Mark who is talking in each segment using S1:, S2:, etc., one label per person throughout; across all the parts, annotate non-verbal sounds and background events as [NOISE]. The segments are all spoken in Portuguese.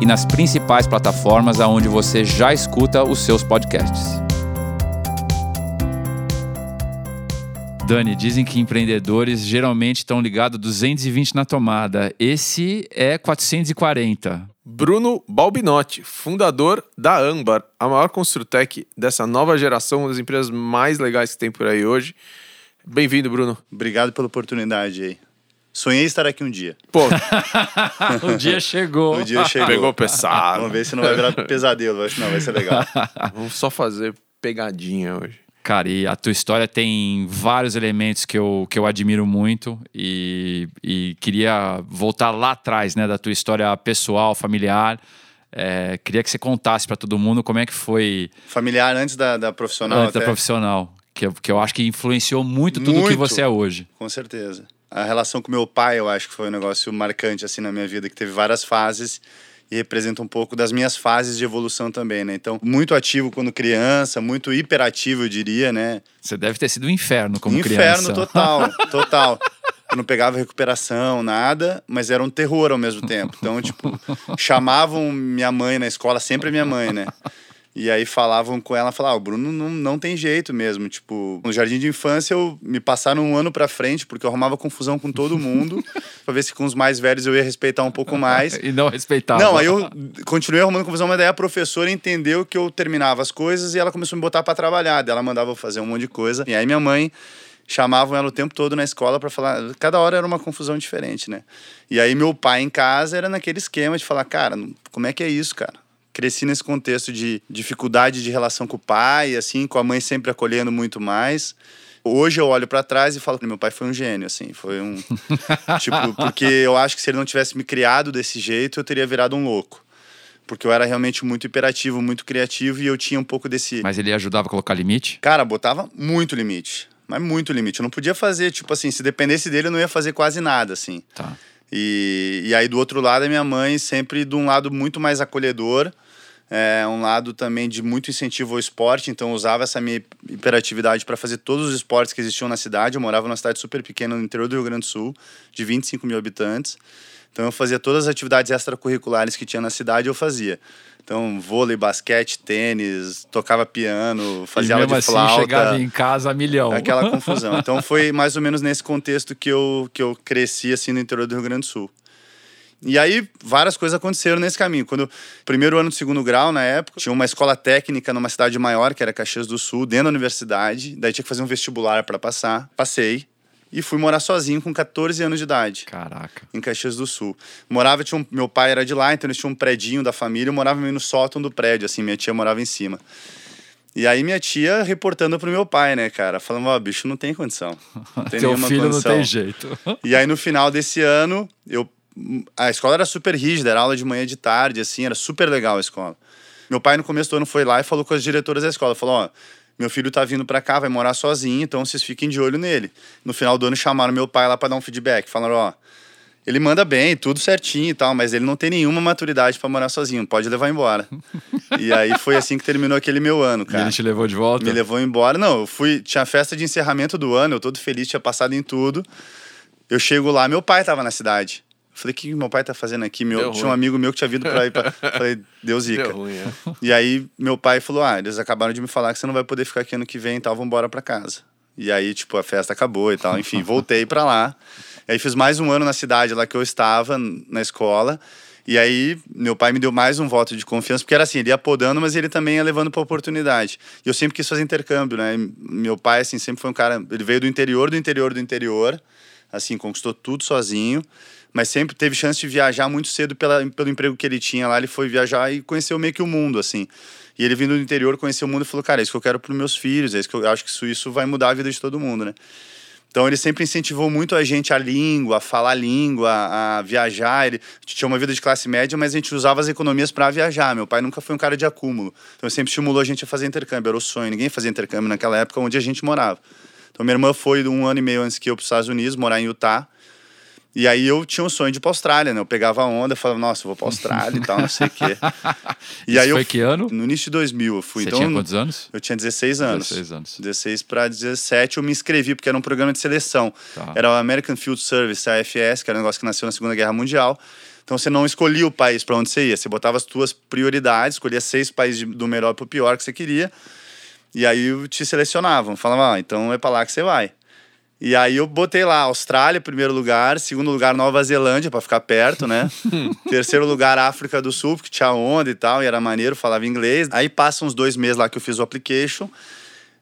S1: e nas principais plataformas aonde você já escuta os seus podcasts. Dani, dizem que empreendedores geralmente estão ligados 220 na tomada. Esse é 440.
S2: Bruno Balbinotti, fundador da Ambar, a maior construtec dessa nova geração, uma das empresas mais legais que tem por aí hoje. Bem-vindo, Bruno.
S3: Obrigado pela oportunidade aí. Sonhei estar aqui um dia.
S2: Pô,
S1: o [LAUGHS] dia chegou.
S3: O dia chegou.
S2: pegou pesado.
S3: Vamos ver se não vai virar pesadelo. Acho que não, vai ser legal. [LAUGHS]
S2: Vamos só fazer pegadinha hoje.
S1: Cara, e a tua história tem vários elementos que eu, que eu admiro muito e, e queria voltar lá atrás, né, da tua história pessoal, familiar. É, queria que você contasse para todo mundo como é que foi.
S3: Familiar antes da, da profissional.
S1: Antes
S3: até.
S1: da profissional. Que, eu- que eu acho que influenciou muito tudo que
S3: Muito.
S1: você é hoje.
S3: Com certeza. A relação com meu pai, eu acho que foi um negócio marcante assim na minha vida, que teve várias fases e representa um pouco das minhas fases de evolução também, né? Então, muito ativo quando criança, muito hiperativo, eu diria, né?
S1: Você deve ter sido um inferno como
S3: Inferno
S1: criança.
S3: total, [LAUGHS] total. Eu não pegava recuperação, nada, mas era um terror ao mesmo tempo. Então, tipo, chamavam minha mãe na escola, sempre minha mãe, né? E aí falavam com ela, falavam, ah, o Bruno não, não tem jeito mesmo. Tipo, no jardim de infância eu me passaram um ano pra frente, porque eu arrumava confusão com todo mundo, [LAUGHS] pra ver se com os mais velhos eu ia respeitar um pouco mais. [LAUGHS]
S1: E não respeitava.
S3: Não, aí eu continuei arrumando confusão, mas daí a professora entendeu que eu terminava as coisas e ela começou a me botar pra trabalhar. Daí ela mandava eu fazer um monte de coisa. E aí minha mãe chamavam ela o tempo todo na escola pra falar. Cada hora era uma confusão diferente, né? E aí meu pai em casa era naquele esquema de falar, cara, como é que é isso, cara? Cresci nesse contexto de dificuldade de relação com o pai, assim, com a mãe sempre acolhendo muito mais. Hoje eu olho pra trás e falo meu pai foi um gênio, assim, foi um [LAUGHS] tipo, porque eu acho que se ele não tivesse me criado desse jeito, eu teria virado um louco. Porque eu era realmente muito hiperativo, muito criativo e eu tinha um pouco desse
S1: Mas ele ajudava a colocar limite?
S3: Cara, botava muito limite. Mas muito limite. Eu não podia fazer, tipo assim, se dependesse dele, eu não ia fazer quase nada, assim.
S1: Tá.
S3: E, e aí, do outro lado, a minha mãe sempre de um lado muito mais acolhedor, é, um lado também de muito incentivo ao esporte. Então, eu usava essa minha hiperatividade para fazer todos os esportes que existiam na cidade. Eu morava numa cidade super pequena no interior do Rio Grande do Sul, de 25 mil habitantes. Então, eu fazia todas as atividades extracurriculares que tinha na cidade, eu fazia. Então, vôlei, basquete, tênis, tocava piano, fazia aula de
S1: assim
S3: flauta.
S1: chegava em casa a milhão.
S3: Aquela [LAUGHS] confusão. Então foi mais ou menos nesse contexto que eu, que eu cresci assim no interior do Rio Grande do Sul. E aí várias coisas aconteceram nesse caminho. Quando primeiro ano do segundo grau na época, tinha uma escola técnica numa cidade maior, que era Caxias do Sul, dentro da universidade. Daí tinha que fazer um vestibular para passar. Passei e fui morar sozinho com 14 anos de idade
S1: Caraca.
S3: em Caxias do Sul. Morava, tinha um, meu pai era de lá, então eles tinham um predinho da família, eu morava meio no sótão do prédio, assim, minha tia morava em cima. E aí minha tia reportando pro meu pai, né, cara, falando, ó, bicho, não tem condição. Não tem [LAUGHS]
S1: Teu
S3: nenhuma
S1: filho
S3: condição.
S1: não tem jeito.
S3: E aí no final desse ano, eu a escola era super rígida, era aula de manhã e de tarde, assim, era super legal a escola. Meu pai no começo do ano foi lá e falou com as diretoras da escola, falou, ó, meu filho tá vindo pra cá, vai morar sozinho, então vocês fiquem de olho nele. No final do ano chamaram meu pai lá pra dar um feedback, falaram, ó, ele manda bem, tudo certinho e tal, mas ele não tem nenhuma maturidade pra morar sozinho, pode levar embora. [LAUGHS] e aí foi assim que terminou aquele meu ano,
S1: E
S3: cara.
S1: ele te levou de volta?
S3: Me levou embora. Não, eu fui. Tinha festa de encerramento do ano, eu todo feliz, tinha passado em tudo. Eu chego lá, meu pai tava na cidade. Eu Falei, o que meu pai tá fazendo aqui? Meu,
S2: Deu
S3: tinha
S2: ruim.
S3: um amigo meu que tinha vindo pra ir pra. [LAUGHS] Falei, deu zica.
S2: Deu ruim, é.
S3: E aí meu pai falou: Ah, eles acabaram de me falar que você não vai poder ficar aqui ano que vem e tal, vamos embora pra casa. E aí, tipo, a festa acabou e tal. Enfim, voltei pra lá. Aí fiz mais um ano na cidade lá que eu estava, na escola. E aí, meu pai me deu mais um voto de confiança, porque era assim, ele ia podando, mas ele também ia levando pra oportunidade. E eu sempre quis fazer intercâmbio, né? E Meu pai, assim, sempre foi um cara. Ele veio do interior, do interior, do interior. Assim, conquistou tudo sozinho. Mas sempre teve chance de viajar muito cedo pela, pelo emprego que ele tinha lá. Ele foi viajar e conheceu meio que o mundo, assim. E ele vindo do interior, conheceu o mundo e falou: Cara, é isso que eu quero para meus filhos, é isso que eu acho que isso, isso vai mudar a vida de todo mundo, né? Então ele sempre incentivou muito a gente a língua, a falar língua, a viajar. Ele tinha uma vida de classe média, mas a gente usava as economias para viajar. Meu pai nunca foi um cara de acúmulo. Então sempre estimulou a gente a fazer intercâmbio. Era o sonho. Ninguém fazia intercâmbio naquela época onde a gente morava. Então minha irmã foi um ano e meio antes que eu para os Estados Unidos, morar em Utah. E aí eu tinha um sonho de ir pra Austrália, né? Eu pegava a onda, falava, nossa, eu vou pra Austrália e tal, não sei o quê. [LAUGHS]
S1: E Isso aí foi eu, que ano?
S3: No início de 2000 eu fui.
S1: Você
S3: então,
S1: tinha quantos anos?
S3: Eu tinha 16 anos.
S1: 16 anos.
S3: 16 para 17 eu me inscrevi, porque era um programa de seleção. Tá. Era o American Field Service, a AFS, que era um negócio que nasceu na Segunda Guerra Mundial. Então você não escolhia o país para onde você ia, você botava as tuas prioridades, escolhia seis países do melhor para o pior que você queria. E aí te selecionavam, falavam, ah, então é para lá que você vai. E aí eu botei lá Austrália, primeiro lugar, segundo lugar Nova Zelândia, para ficar perto, né? [LAUGHS] Terceiro lugar África do Sul, porque tinha onda e tal, e era maneiro, falava inglês. Aí passam uns dois meses lá que eu fiz o application,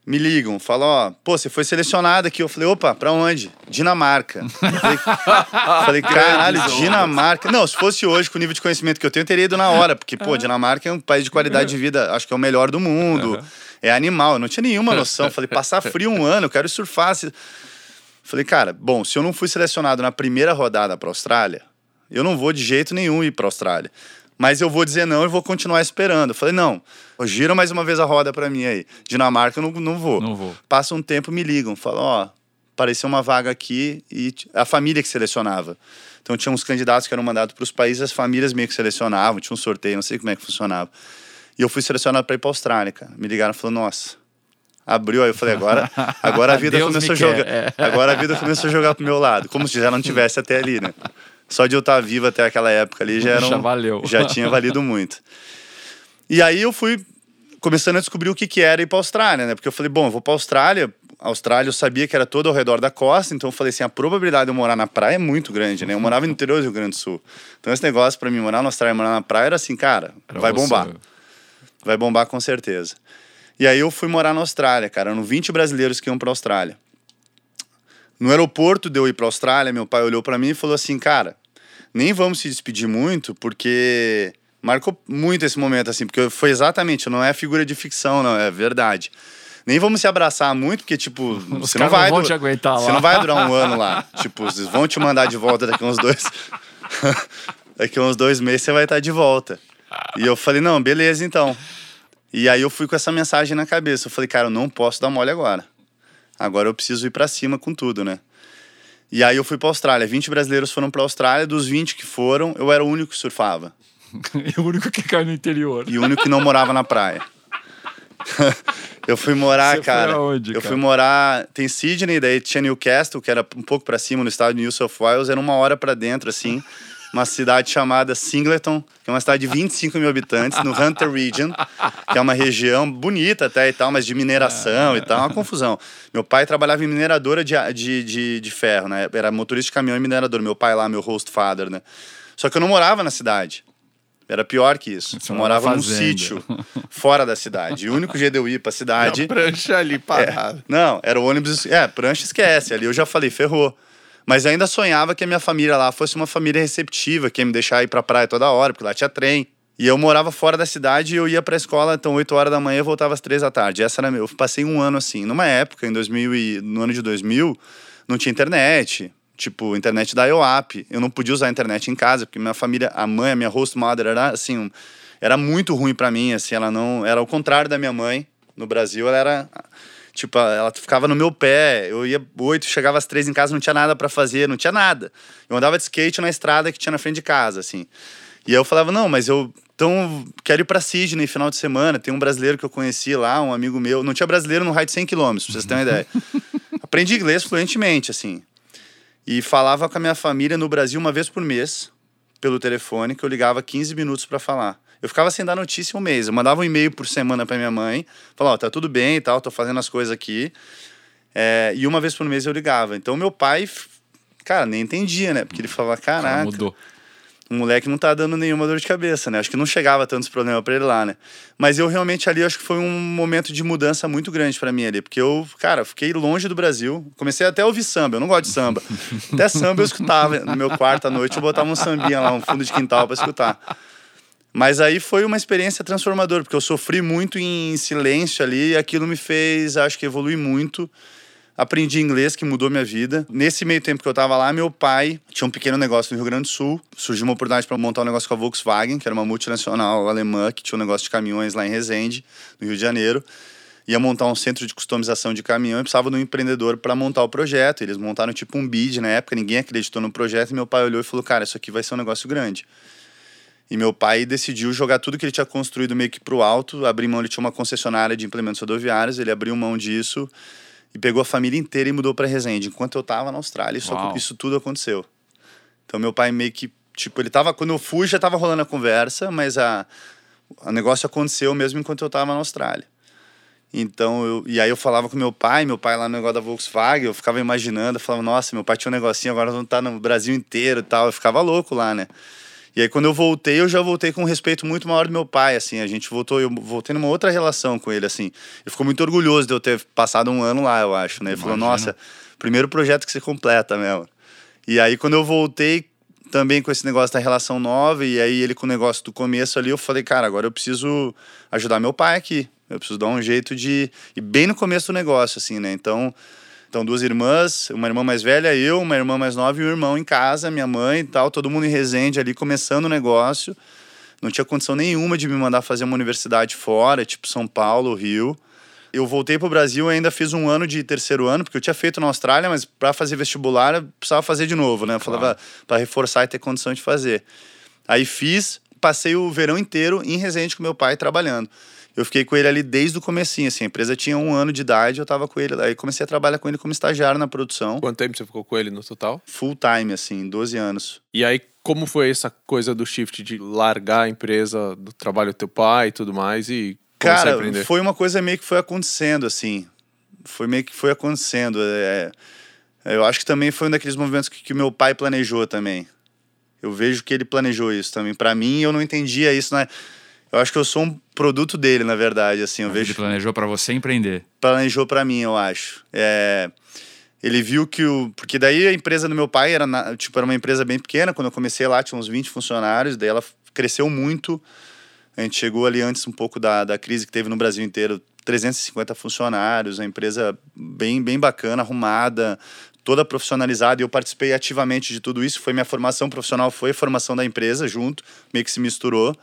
S3: me ligam, falam, ó, pô, você foi selecionado aqui. Eu falei, opa, pra onde? Dinamarca. falei, [LAUGHS] falei, caralho, Dinamarca. Não, se fosse hoje, com o nível de conhecimento que eu tenho, eu teria ido na hora, porque, pô, Dinamarca é um país de qualidade de vida, acho que é o melhor do mundo. É animal, eu não tinha nenhuma noção. Falei, passar frio um ano, eu quero surfar. Falei, cara, bom, se eu não fui selecionado na primeira rodada para a Austrália, eu não vou de jeito nenhum ir para a Austrália. Mas eu vou dizer não e vou continuar esperando. falei, não, gira mais uma vez a roda para mim aí. Dinamarca eu não, não vou.
S1: Não vou.
S3: Passa um tempo, me ligam, falam, ó, apareceu uma vaga aqui e a família que selecionava. Então tinha uns candidatos que eram mandados para os países, as famílias meio que selecionavam, tinha um sorteio, não sei como é que funcionava. E eu fui selecionado para ir para a Austrália, cara. Me ligaram e falaram, nossa, abriu, aí eu falei, agora, agora a [LAUGHS] vida começou a jogar. É. Agora a vida começou a jogar pro meu lado, como se já não tivesse até ali, né? Só de eu estar vivo até aquela época ali já era um,
S1: já valeu.
S3: Já tinha valido muito. E aí eu fui começando a descobrir o que, que era ir para Austrália, né? Porque eu falei, bom, eu vou para Austrália. A Austrália eu sabia que era todo ao redor da costa, então eu falei assim, a probabilidade de eu morar na praia é muito grande, né? Eu morava no interior do Rio Grande do Sul. Então esse negócio para mim morar na Austrália, morar na praia era assim, cara, vai bombar. Vai bombar com certeza. E aí eu fui morar na Austrália, cara. Eram 20 brasileiros que iam para a Austrália. No aeroporto de eu ir para a Austrália, meu pai olhou para mim e falou assim: "Cara, nem vamos se despedir muito, porque marcou muito esse momento assim, porque foi exatamente, não é figura de ficção, não, é verdade. Nem vamos se abraçar muito, porque, tipo, [LAUGHS] Os você não vai.
S1: Não vão te aguentar
S3: você lá. não vai durar um ano lá. [LAUGHS] tipo, vocês vão te mandar de volta daqui uns dois. [LAUGHS] daqui uns dois meses você vai estar de volta. E eu falei, não, beleza então. E aí eu fui com essa mensagem na cabeça. Eu falei, cara, eu não posso dar mole agora. Agora eu preciso ir para cima com tudo, né? E aí eu fui para Austrália. 20 brasileiros foram para Austrália. Dos 20 que foram, eu era o único que surfava. [LAUGHS]
S1: e o único que caiu no interior.
S3: E o único que não morava na praia. [LAUGHS] eu fui morar, Você cara.
S1: Onde,
S3: eu fui morar. Tem Sydney, daí tinha Newcastle, que era um pouco para cima no estado de New South Wales. Era uma hora para dentro, assim uma cidade chamada Singleton, que é uma cidade de 25 mil habitantes, no Hunter Region, que é uma região bonita até e tal, mas de mineração e tal, uma confusão. Meu pai trabalhava em mineradora de, de, de, de ferro, né? Era motorista de caminhão e minerador. Meu pai lá, meu host father, né? Só que eu não morava na cidade. Era pior que isso. Você eu morava num sítio, fora da cidade. E o único jeito de eu ir pra cidade.
S2: A prancha ali parada.
S3: É, não, era o ônibus. É, prancha esquece. Ali eu já falei, ferrou. Mas ainda sonhava que a minha família lá fosse uma família receptiva, que ia me deixar ir pra praia toda hora, porque lá tinha trem. E eu morava fora da cidade e eu ia pra escola, então 8 horas da manhã eu voltava às 3 da tarde. Essa era meu. Eu passei um ano assim. Numa época, em 2000 e, no ano de 2000, não tinha internet. Tipo, internet da IOAP. Eu não podia usar a internet em casa, porque minha família, a mãe, a minha host mother, era assim, era muito ruim para mim, assim, ela não, era o contrário da minha mãe. No Brasil, ela era Tipo, ela ficava no meu pé. Eu ia oito, chegava às três em casa, não tinha nada para fazer, não tinha nada. Eu andava de skate na estrada que tinha na frente de casa, assim. E eu falava, não, mas eu então quero ir para Sydney final de semana. Tem um brasileiro que eu conheci lá, um amigo meu. Não tinha brasileiro no raio de 100 quilômetros, pra vocês terem uma ideia. [LAUGHS] Aprendi inglês fluentemente, assim. E falava com a minha família no Brasil uma vez por mês, pelo telefone, que eu ligava 15 minutos para falar. Eu ficava sem dar notícia um mês. Eu mandava um e-mail por semana para minha mãe, falava, ó, tá tudo bem e tal, tô fazendo as coisas aqui. É, e uma vez por mês eu ligava. Então meu pai, cara, nem entendia, né? Porque ele falava, caraca. Cara, mudou. O moleque não tá dando nenhuma dor de cabeça, né? Acho que não chegava tantos problemas para ele lá, né? Mas eu realmente ali acho que foi um momento de mudança muito grande para mim ali, porque eu, cara, fiquei longe do Brasil. Comecei até a ouvir samba, eu não gosto de samba. até samba eu escutava no meu quarto à noite, eu botava um sambinha lá, um fundo de quintal para escutar. Mas aí foi uma experiência transformadora, porque eu sofri muito em silêncio ali e aquilo me fez, acho que, evoluir muito Aprendi inglês, que mudou minha vida. Nesse meio tempo que eu tava lá, meu pai tinha um pequeno negócio no Rio Grande do Sul. Surgiu uma oportunidade para montar um negócio com a Volkswagen, que era uma multinacional alemã que tinha um negócio de caminhões lá em Resende, no Rio de Janeiro. Ia montar um centro de customização de caminhão e precisava de um empreendedor para montar o projeto. Eles montaram tipo um bid na época, ninguém acreditou no projeto. E meu pai olhou e falou: Cara, isso aqui vai ser um negócio grande. E meu pai decidiu jogar tudo que ele tinha construído meio que pro alto, abrir mão, ele tinha uma concessionária de implementos rodoviários, ele abriu mão disso e pegou a família inteira e mudou para Resende, enquanto eu tava na Austrália. Isso, isso tudo aconteceu. Então meu pai meio que, tipo, ele tava, quando eu fui já tava rolando a conversa, mas a, o negócio aconteceu mesmo enquanto eu tava na Austrália. Então, eu, e aí eu falava com meu pai, meu pai lá no negócio da Volkswagen, eu ficava imaginando, eu falava, nossa, meu pai tinha um negocinho, agora vamos estar tá no Brasil inteiro e tal. Eu ficava louco lá, né? E aí, quando eu voltei, eu já voltei com um respeito muito maior do meu pai, assim. A gente voltou, eu voltei numa outra relação com ele, assim. Ele ficou muito orgulhoso de eu ter passado um ano lá, eu acho, né? Ele Imagina. falou, nossa, primeiro projeto que você completa mesmo. E aí, quando eu voltei também com esse negócio da relação nova, e aí ele com o negócio do começo ali, eu falei, cara, agora eu preciso ajudar meu pai aqui. Eu preciso dar um jeito de. E bem no começo do negócio, assim, né? Então então, duas irmãs, uma irmã mais velha, eu, uma irmã mais nova e um irmão em casa, minha mãe e tal, todo mundo em Resende ali, começando o negócio. Não tinha condição nenhuma de me mandar fazer uma universidade fora, tipo São Paulo, Rio. Eu voltei para o Brasil e ainda fiz um ano de terceiro ano, porque eu tinha feito na Austrália, mas para fazer vestibular eu precisava fazer de novo, né? Eu claro. falava para reforçar e ter condição de fazer. Aí fiz, passei o verão inteiro em Resende com meu pai trabalhando eu fiquei com ele ali desde o comecinho, assim. A empresa tinha um ano de idade, eu tava com ele. Aí comecei a trabalhar com ele como estagiário na produção.
S2: Quanto tempo você ficou com ele no total?
S3: Full time, assim, 12 anos.
S2: E aí, como foi essa coisa do shift de largar a empresa do trabalho do teu pai e tudo mais e
S3: Cara, foi uma coisa meio que foi acontecendo, assim. Foi meio que foi acontecendo. É, eu acho que também foi um daqueles movimentos que, que meu pai planejou também. Eu vejo que ele planejou isso também. Para mim, eu não entendia isso, né? Eu acho que eu sou um produto dele, na verdade, assim, eu vejo...
S1: Ele planejou para você empreender.
S3: Planejou para mim, eu acho. É... Ele viu que o... Porque daí a empresa do meu pai era, na... tipo, era uma empresa bem pequena, quando eu comecei lá tinha uns 20 funcionários, daí ela cresceu muito. A gente chegou ali antes um pouco da, da crise que teve no Brasil inteiro, 350 funcionários, a empresa bem, bem bacana, arrumada, toda profissionalizada, e eu participei ativamente de tudo isso. Foi minha formação profissional, foi a formação da empresa junto, meio que se misturou.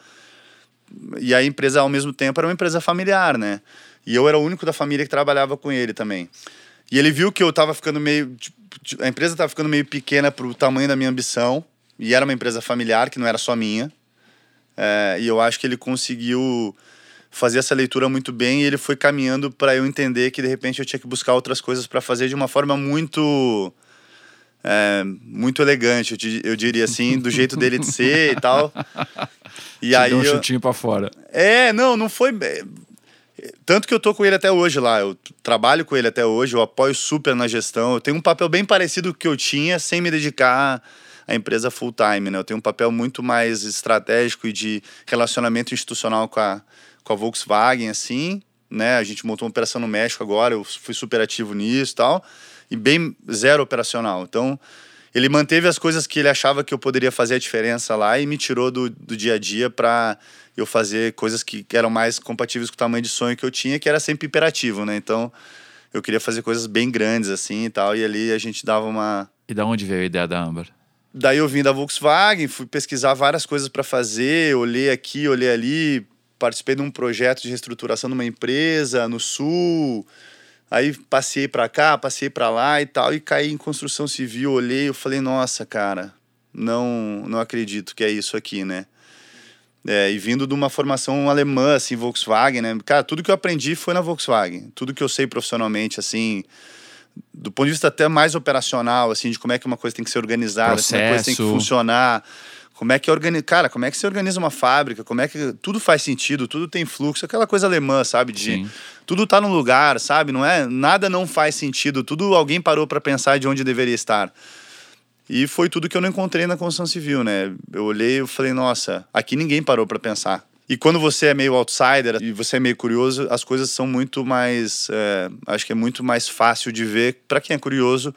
S3: E a empresa, ao mesmo tempo, era uma empresa familiar, né? E eu era o único da família que trabalhava com ele também. E ele viu que eu tava ficando meio. Tipo, a empresa tava ficando meio pequena pro tamanho da minha ambição. E era uma empresa familiar, que não era só minha. É, e eu acho que ele conseguiu fazer essa leitura muito bem e ele foi caminhando para eu entender que de repente eu tinha que buscar outras coisas para fazer de uma forma muito é, muito elegante, eu, eu, diria assim, do jeito dele de ser e tal. [LAUGHS]
S1: E Te aí deu um eu... chutinho para fora.
S3: É, não, não foi tanto que eu tô com ele até hoje lá, eu trabalho com ele até hoje, eu apoio super na gestão, eu tenho um papel bem parecido com o que eu tinha sem me dedicar à empresa full time, né? Eu tenho um papel muito mais estratégico e de relacionamento institucional com a, com a Volkswagen, assim, né? A gente montou uma operação no México agora, eu fui super ativo nisso e tal e bem zero operacional. Então, ele manteve as coisas que ele achava que eu poderia fazer a diferença lá e me tirou do, do dia a dia para eu fazer coisas que eram mais compatíveis com o tamanho de sonho que eu tinha, que era sempre imperativo, né? Então, eu queria fazer coisas bem grandes assim e tal, e ali a gente dava uma
S1: E da onde veio a ideia da Amber?
S3: Daí eu vim da Volkswagen, fui pesquisar várias coisas para fazer, olhei aqui, olhei ali, participei de um projeto de reestruturação de uma empresa no sul, Aí passei para cá, passei para lá e tal, e caí em construção civil, olhei, eu falei, nossa, cara, não, não acredito que é isso aqui, né? É, e vindo de uma formação alemã, assim, Volkswagen, né? Cara, tudo que eu aprendi foi na Volkswagen. Tudo que eu sei profissionalmente, assim, do ponto de vista até mais operacional, assim, de como é que uma coisa tem que ser organizada, como é uma coisa tem que funcionar. Como é que organiza. Cara, como é que você organiza uma fábrica? Como é que. Tudo faz sentido, tudo tem fluxo, aquela coisa alemã, sabe? De Sim. tudo tá no lugar, sabe? Não é. Nada não faz sentido, tudo alguém parou para pensar de onde deveria estar. E foi tudo que eu não encontrei na construção civil, né? Eu olhei e falei, nossa, aqui ninguém parou para pensar. E quando você é meio outsider e você é meio curioso, as coisas são muito mais. É, acho que é muito mais fácil de ver para quem é curioso.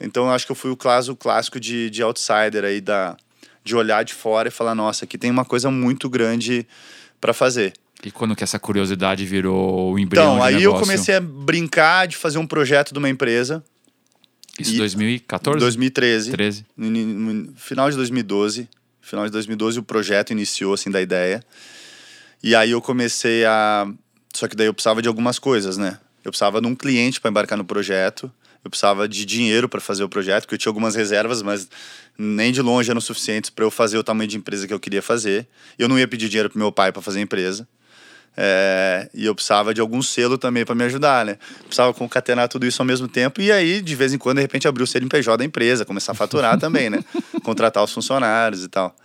S3: Então, acho que eu fui o caso clássico de, de outsider aí da, de olhar de fora e falar, nossa, aqui tem uma coisa muito grande para fazer.
S1: E quando que essa curiosidade virou o embrião
S3: Então, aí eu
S1: negócio?
S3: comecei a brincar de fazer um projeto de uma empresa.
S1: Isso
S3: e-
S1: 2014?
S3: 2013.
S1: 13.
S3: No, no- no final de 2012. Final de 2012 o projeto iniciou, assim, da ideia. E aí eu comecei a... Só que daí eu precisava de algumas coisas, né? Eu precisava de um cliente para embarcar no projeto. Eu precisava de dinheiro para fazer o projeto, porque eu tinha algumas reservas, mas nem de longe eram suficientes para eu fazer o tamanho de empresa que eu queria fazer. Eu não ia pedir dinheiro pro meu pai para fazer a empresa. É, e eu precisava de algum selo também para me ajudar, né? Precisava concatenar tudo isso ao mesmo tempo e aí, de vez em quando, de repente, abrir o CNPJ da empresa, começar a faturar também, né? [LAUGHS] Contratar os funcionários e tal.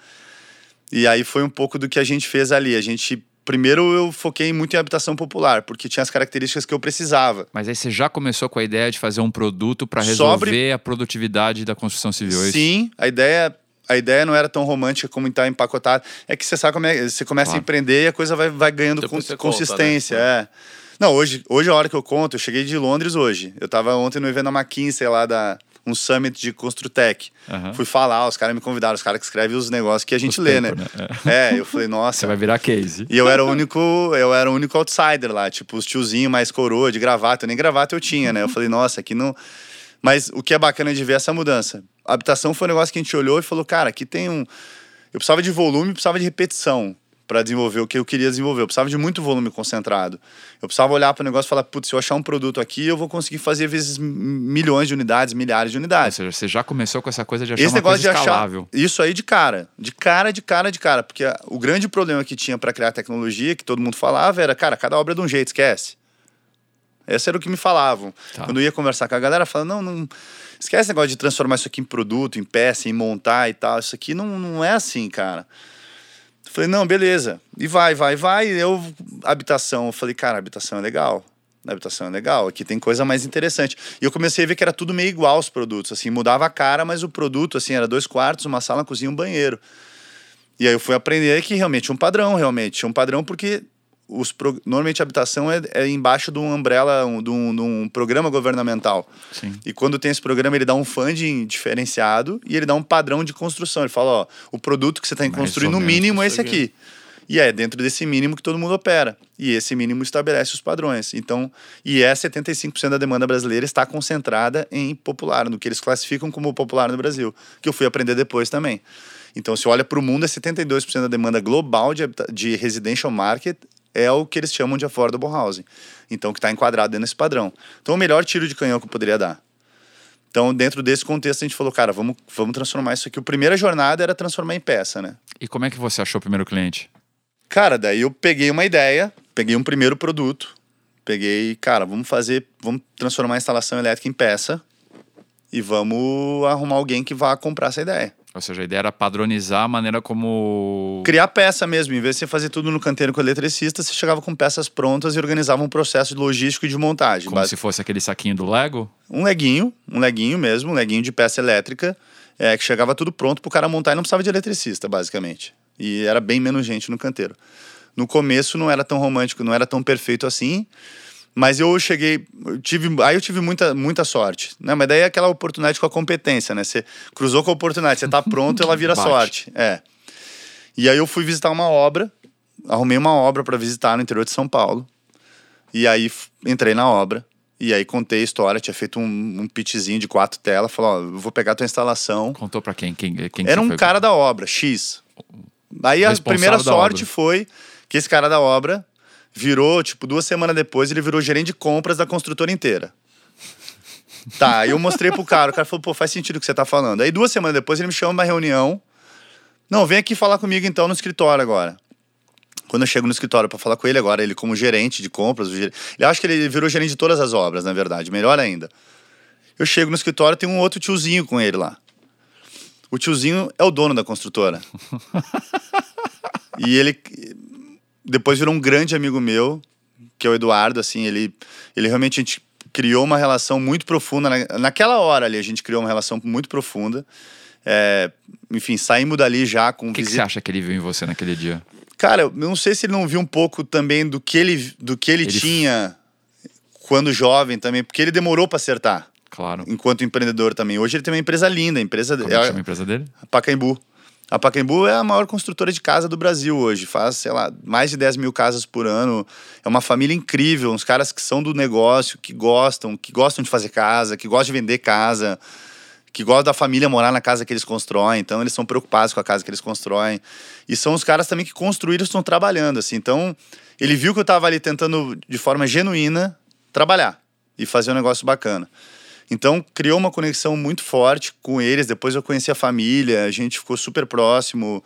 S3: E aí foi um pouco do que a gente fez ali. A gente, primeiro, eu foquei muito em habitação popular, porque tinha as características que eu precisava.
S1: Mas aí você já começou com a ideia de fazer um produto para
S3: Sobre-
S1: resolver a produtividade da construção civil, é isso?
S3: Sim, a ideia, a ideia não era tão romântica como está empacotado. É que você sabe como é, você começa
S1: Claro.
S3: a empreender e a coisa vai, vai ganhando
S2: Depois
S3: cons-
S2: você conta,
S3: consistência,
S2: né?
S3: é. Não, hoje, hoje a hora que eu conto, eu cheguei de Londres hoje. Eu tava ontem no evento da McKinsey lá da um summit de Construtech.
S1: Aham.
S3: Fui falar, os caras me convidaram, os caras que escrevem os negócios que a gente
S1: Os
S3: lê,
S1: paper,
S3: né?
S1: né?
S3: É, eu falei, nossa.
S1: Você vai virar case.
S3: E eu era o único, eu era o único outsider lá, tipo, os tiozinhos mais coroa de gravata, nem gravata eu tinha, né? Eu falei, nossa, aqui não. Mas o que é bacana de ver é essa mudança. A habitação foi um negócio que a gente olhou e falou, cara, aqui tem um. Eu precisava de volume, precisava de repetição para desenvolver o que eu queria desenvolver. Eu precisava de muito volume concentrado. Eu precisava olhar para o negócio e falar, putz, se eu achar um produto aqui, eu vou conseguir fazer vezes milhões de unidades, milhares de
S1: Ou
S3: unidades.
S1: seja, você já começou com essa coisa de achar
S3: Esse negócio de achar
S1: escalável.
S3: isso aí de cara, de cara, de cara, de cara, porque o grande problema que tinha para criar tecnologia, que todo mundo falava, era, cara, cada obra é de um jeito, esquece. Esse era o que me falavam.
S1: Tá.
S3: Quando eu ia conversar com a galera, falava, não, não, esquece esse negócio de transformar isso aqui em produto, em peça, em montar e tal. Isso aqui não, não é assim, cara. Falei, não, beleza. E vai, vai, vai. Eu, habitação, eu falei, cara, habitação é legal. Habitação é legal, aqui tem coisa mais interessante. E eu comecei a ver que era tudo meio igual os produtos, assim, mudava a cara, mas o produto, assim, era dois quartos, uma sala, uma cozinha um banheiro. E aí eu fui aprender que realmente tinha um padrão, realmente. Tinha um padrão porque os pro... normalmente a habitação é, é embaixo de um umbrella, um, de, um, de um programa governamental.
S1: Sim.
S3: E quando tem esse programa, ele dá um funding diferenciado e ele dá um padrão de construção. Ele fala, ó, o produto que você tem que
S1: Mais
S3: construir, no mínimo, é esse
S2: aqui.
S3: E é dentro desse mínimo que todo mundo opera. E esse mínimo estabelece os padrões. Então, e é 75% da demanda brasileira está concentrada em popular, no que eles classificam como popular no Brasil, que eu fui aprender depois também. Então, se olha para o mundo, é 72% da demanda global de, de residential market é o que eles chamam de affordable housing. Então, que está enquadrado dentro desse padrão. Então, o melhor tiro de canhão que eu poderia dar. Então, dentro desse contexto, a gente falou, cara, vamos, vamos transformar isso aqui. A primeira jornada era transformar em peça, né?
S1: E como é que você achou o primeiro cliente?
S3: Cara, daí eu peguei uma ideia, peguei um primeiro produto, peguei, cara, vamos fazer, vamos transformar a instalação elétrica em peça e vamos arrumar alguém que vá comprar essa ideia.
S1: Ou seja, a ideia era padronizar a maneira como.
S3: Criar peça mesmo, em vez de você fazer tudo no canteiro com o eletricista, você chegava com peças prontas e organizava um processo logístico e de montagem.
S1: Como
S3: Basi-
S1: se fosse aquele saquinho do Lego?
S3: Um leguinho, um leguinho mesmo, um leguinho de peça elétrica, é, que chegava tudo pronto pro cara montar e não precisava de eletricista, basicamente. E era bem menos gente no canteiro. No começo não era tão romântico, não era tão perfeito assim, mas eu cheguei, eu tive, aí eu tive muita, muita sorte, né? Mas daí é aquela oportunidade com a competência, né? Você cruzou com a oportunidade, você tá pronto, ela vira [LAUGHS]
S1: Bate.
S3: sorte. É. E aí eu fui visitar uma obra, arrumei uma obra para visitar no interior de São Paulo. E aí entrei na obra. E aí contei a história, tinha feito um, um pitchzinho de quatro telas, falou, ó, eu vou pegar a tua instalação.
S1: Contou pra quem? Quem, quem que
S3: Era um
S1: foi?
S3: cara da obra, X. Aí a primeira sorte
S1: obra.
S3: foi que esse cara da obra virou, tipo, duas semanas depois, ele virou gerente de compras da construtora inteira. Tá, aí eu mostrei pro cara, o cara falou, pô, faz sentido o que você tá falando. Aí duas semanas depois ele me chama pra uma reunião. Não, vem aqui falar comigo então no escritório agora. Quando eu chego no escritório pra falar com ele agora, ele como gerente de compras, ele acha que ele virou gerente de todas as obras, na verdade, melhor ainda. Eu chego no escritório, tem um outro tiozinho com ele lá. O tiozinho é o dono da construtora. [LAUGHS] e ele depois virou um grande amigo meu, que é o Eduardo, assim, ele, ele realmente a gente criou uma relação muito profunda. Na, naquela hora ali, a gente criou uma relação muito profunda. É, enfim, saímos dali já com
S1: O que, que você acha que ele viu em você naquele dia?
S3: Cara, eu não sei se ele não viu um pouco também do que ele, do que ele,
S1: Ele-
S3: tinha quando jovem também, porque ele demorou para acertar,
S1: Claro.
S3: enquanto empreendedor também. Hoje ele tem uma empresa linda, a empresa
S1: Como é que
S3: é
S1: chama a empresa dele?
S3: a Pacaembu. A Pacaembu é a maior construtora de casa do Brasil hoje. Faz, sei lá, mais de 10 mil casas por ano. É uma família incrível, uns caras que são do negócio, que gostam, que gostam de fazer casa, que gostam de vender casa, que gostam da família morar na casa que eles constroem. Então, eles são preocupados com a casa que eles constroem. E são os caras também que construíram e estão trabalhando, assim. Então, ele viu que eu estava ali tentando, de forma genuína, trabalhar e fazer um negócio bacana. Então, criou uma conexão muito forte com eles. Depois eu conheci a família, a gente ficou super próximo.